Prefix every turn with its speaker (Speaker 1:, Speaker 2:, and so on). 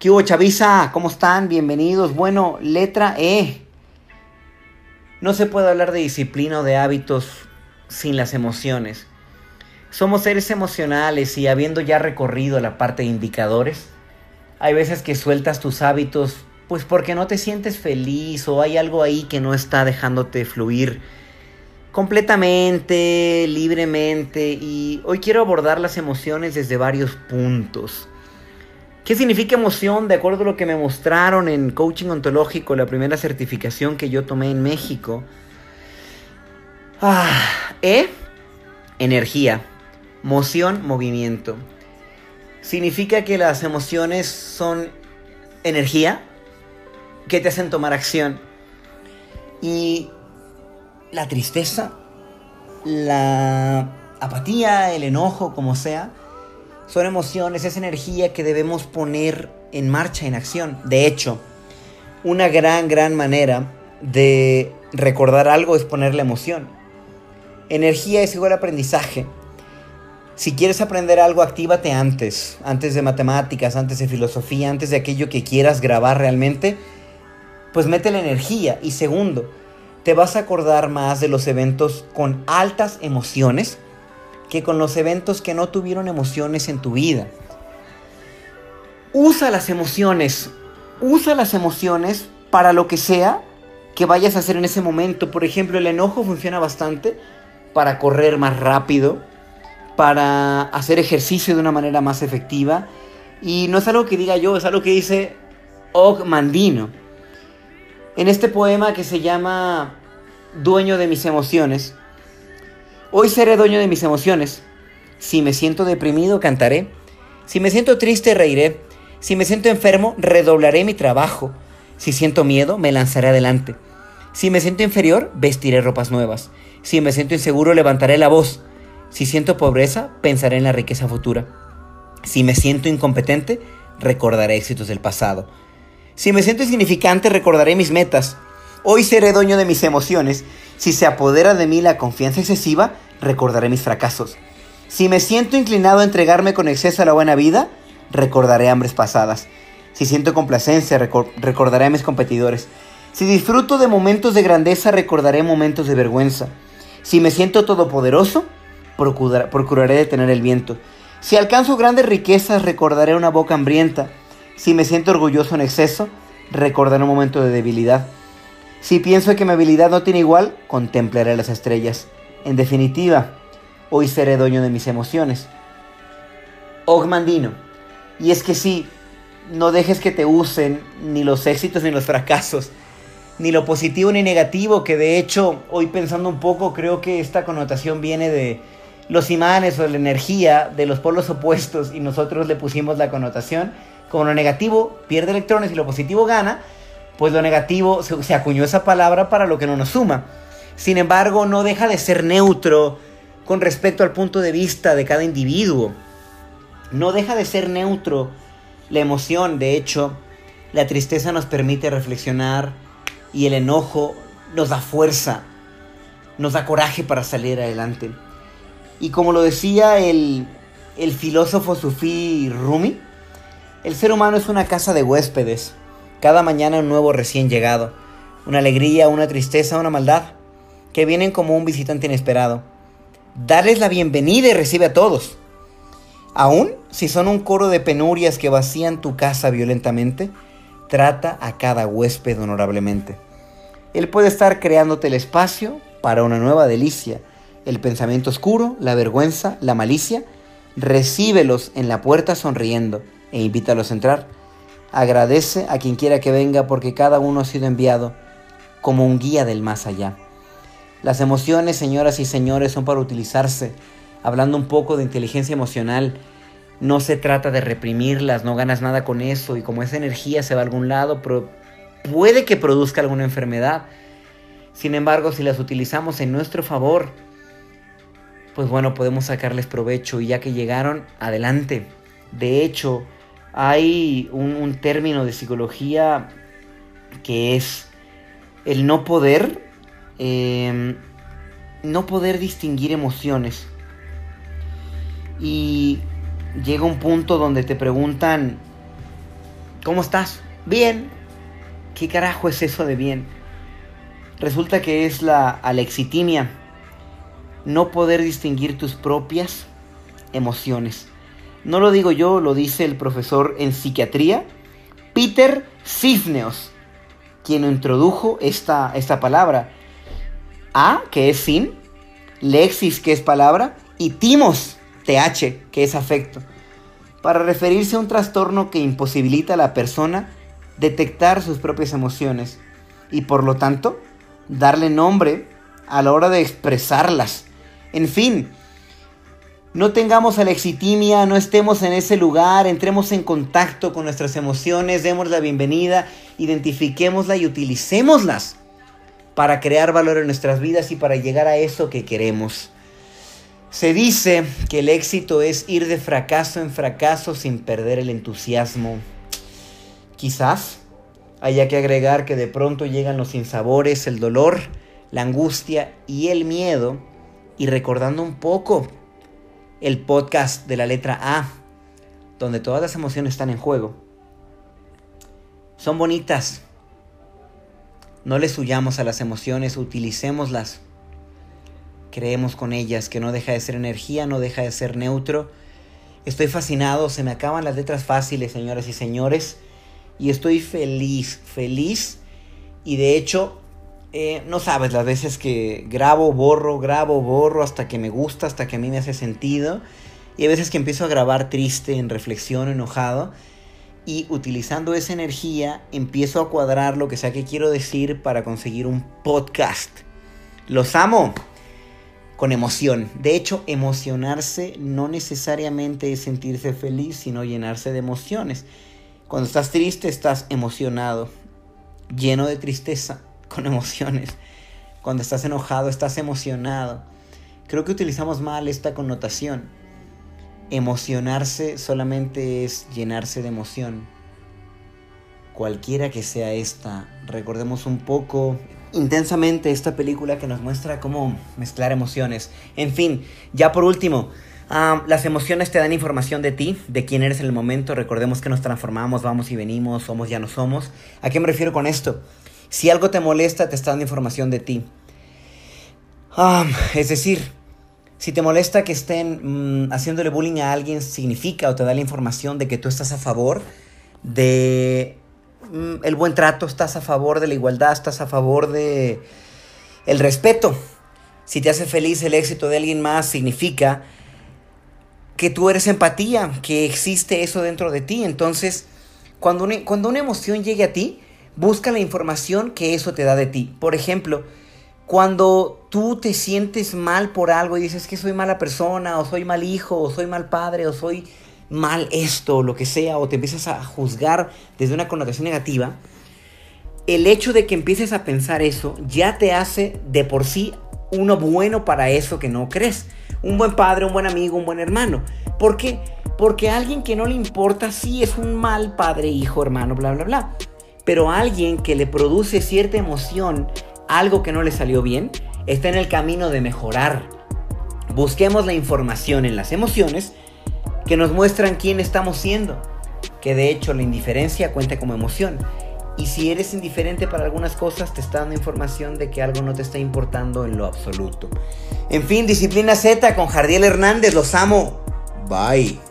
Speaker 1: ¿Qué hubo, Chavisa? ¿Cómo están? Bienvenidos. Bueno, letra E. No se puede hablar de disciplina o de hábitos sin las emociones. Somos seres emocionales y habiendo ya recorrido la parte de indicadores, hay veces que sueltas tus hábitos pues porque no te sientes feliz o hay algo ahí que no está dejándote fluir completamente, libremente y hoy quiero abordar las emociones desde varios puntos. ¿Qué significa emoción? De acuerdo a lo que me mostraron en coaching ontológico, la primera certificación que yo tomé en México. Ah, e, energía. Moción, movimiento. Significa que las emociones son energía que te hacen tomar acción. Y la tristeza, la apatía, el enojo, como sea, son emociones, es energía que debemos poner en marcha, en acción. De hecho, una gran, gran manera de recordar algo es ponerle emoción. Energía es igual aprendizaje. Si quieres aprender algo, actívate antes, antes de matemáticas, antes de filosofía, antes de aquello que quieras grabar realmente, pues mete la energía. Y segundo, te vas a acordar más de los eventos con altas emociones que con los eventos que no tuvieron emociones en tu vida. Usa las emociones, usa las emociones para lo que sea que vayas a hacer en ese momento. Por ejemplo, el enojo funciona bastante para correr más rápido, para hacer ejercicio de una manera más efectiva. Y no es algo que diga yo, es algo que dice Og Mandino. En este poema que se llama Dueño de mis emociones, Hoy seré dueño de mis emociones. Si me siento deprimido, cantaré. Si me siento triste, reiré. Si me siento enfermo, redoblaré mi trabajo. Si siento miedo, me lanzaré adelante. Si me siento inferior, vestiré ropas nuevas. Si me siento inseguro, levantaré la voz. Si siento pobreza, pensaré en la riqueza futura. Si me siento incompetente, recordaré éxitos del pasado. Si me siento insignificante, recordaré mis metas. Hoy seré dueño de mis emociones. Si se apodera de mí la confianza excesiva, recordaré mis fracasos. Si me siento inclinado a entregarme con exceso a la buena vida, recordaré hambres pasadas. Si siento complacencia, recordaré a mis competidores. Si disfruto de momentos de grandeza, recordaré momentos de vergüenza. Si me siento todopoderoso, procuraré detener el viento. Si alcanzo grandes riquezas, recordaré una boca hambrienta. Si me siento orgulloso en exceso, recordaré un momento de debilidad. Si pienso que mi habilidad no tiene igual, contemplaré las estrellas. En definitiva, hoy seré dueño de mis emociones. Ogmandino. Y es que sí, no dejes que te usen ni los éxitos ni los fracasos, ni lo positivo ni negativo, que de hecho, hoy pensando un poco, creo que esta connotación viene de los imanes o la energía de los polos opuestos y nosotros le pusimos la connotación como lo negativo pierde electrones y lo positivo gana, pues lo negativo se, acuñó esa palabra para lo que no nos suma. Sin embargo, no deja de ser neutro con respecto al punto de vista de cada individuo. No deja de ser neutro la emoción. De hecho, la tristeza nos permite reflexionar y el enojo nos da fuerza, nos da coraje para salir adelante. Y como lo decía el, el filósofo sufí Rumi, el ser humano es una casa de huéspedes. Cada mañana un nuevo recién llegado, una alegría, una tristeza, una maldad, que vienen como un visitante inesperado. Darles la bienvenida y recibe a todos. Aún si son un coro de penurias que vacían tu casa violentamente, trata a cada huésped honorablemente. Él puede estar creándote el espacio para una nueva delicia. El pensamiento oscuro, la vergüenza, la malicia, recíbelos en la puerta sonriendo e invítalos a entrar Agradece a quien quiera que venga porque cada uno ha sido enviado como un guía del más allá. Las emociones, señoras y señores, son para utilizarse. Hablando un poco de inteligencia emocional, no se trata de reprimirlas, no ganas nada con eso y como esa energía se va a algún lado, pero puede que produzca alguna enfermedad. Sin embargo, si las utilizamos en nuestro favor, pues bueno, podemos sacarles provecho y ya que llegaron, adelante. De hecho, hay un, término de psicología que es el no poder, em, no poder distinguir emociones. Y llega un punto donde te preguntan, ¿Cómo estás? Bien. ¿Qué carajo es eso de bien? Resulta que es la alexitimia. No poder distinguir tus propias emociones. No lo digo yo, lo dice el profesor en psiquiatría, Peter Cisneos, quien introdujo esta, esta palabra. A, que es sin, lexis, que es palabra, y timos, th, que es afecto, para referirse a un trastorno que imposibilita a la persona detectar sus propias emociones y por lo tanto darle nombre a la hora de expresarlas. En fin, no tengamos alexitimia, no estemos en ese lugar, entremos en contacto con nuestras emociones, demos la bienvenida, identifiquémosla y utilicémoslas para crear valor en nuestras vidas y para llegar a eso que queremos. Se dice que el éxito es ir de fracaso en fracaso sin perder el entusiasmo. Quizás haya que agregar que de pronto llegan los sinsabores, el dolor, la angustia y el miedo, y recordando un poco el podcast de la letra A, donde todas las emociones están en juego. Son bonitas. No les huyamos a las emociones, utilicémoslas. Creemos con ellas, que no deja de ser energía, no deja de ser neutro. Estoy fascinado, se me acaban las letras fáciles, señoras y señores. Y estoy feliz, feliz. Y de hecho, eh, no sabes las veces que grabo, borro, grabo, borro hasta que me gusta, hasta que a mí me hace sentido. Y hay veces que empiezo a grabar triste, en reflexión, enojado. Y utilizando esa energía empiezo a cuadrar lo que sea que quiero decir para conseguir un podcast. Los amo con emoción. De hecho, emocionarse no necesariamente es sentirse feliz, sino llenarse de emociones. Cuando estás triste, estás emocionado, lleno de tristeza con emociones. Cuando estás enojado, estás emocionado. Creo que utilizamos mal esta connotación. Emocionarse solamente es llenarse de emoción. Cualquiera que sea esta, recordemos un poco intensamente esta película que nos muestra cómo mezclar emociones. En fin, ya por último, las emociones te dan información de ti, de quién eres en el momento. Recordemos que nos transformamos, vamos y venimos, somos, ya no somos. ¿A qué me refiero con esto? Si algo te molesta, te está dando información de ti. es decir, si te molesta que estén mm, haciéndole bullying a alguien, significa o te da la información de que tú estás a favor de mm, el buen trato, estás a favor de la igualdad, estás a favor de el respeto. Si te hace feliz el éxito de alguien más, significa que tú eres empatía, que existe eso dentro de ti. Entonces, cuando cuando una emoción llegue a ti, busca la información que eso te da de ti. Por ejemplo, cuando tú te sientes mal por algo y dices que soy mala persona, o soy mal hijo, o soy mal padre, o soy mal esto, o lo que sea, o te empiezas a juzgar desde una connotación negativa, el hecho de que empieces a pensar eso ya te hace de por sí uno bueno para eso que no crees. Un buen padre, un buen amigo, un buen hermano. ¿Por qué? Porque alguien que no le importa si es un mal padre, hijo, hermano, bla, bla, bla pero alguien que le produce cierta emoción, algo que no le salió bien, está en el camino de mejorar. Busquemos la información en las emociones que nos muestran quién estamos siendo, que de hecho la indiferencia cuenta como emoción. Y si eres indiferente para algunas cosas, te está dando información de que algo no te está importando en lo absoluto. En fin, disciplina Z con Jardiel Hernández, los amo. Bye.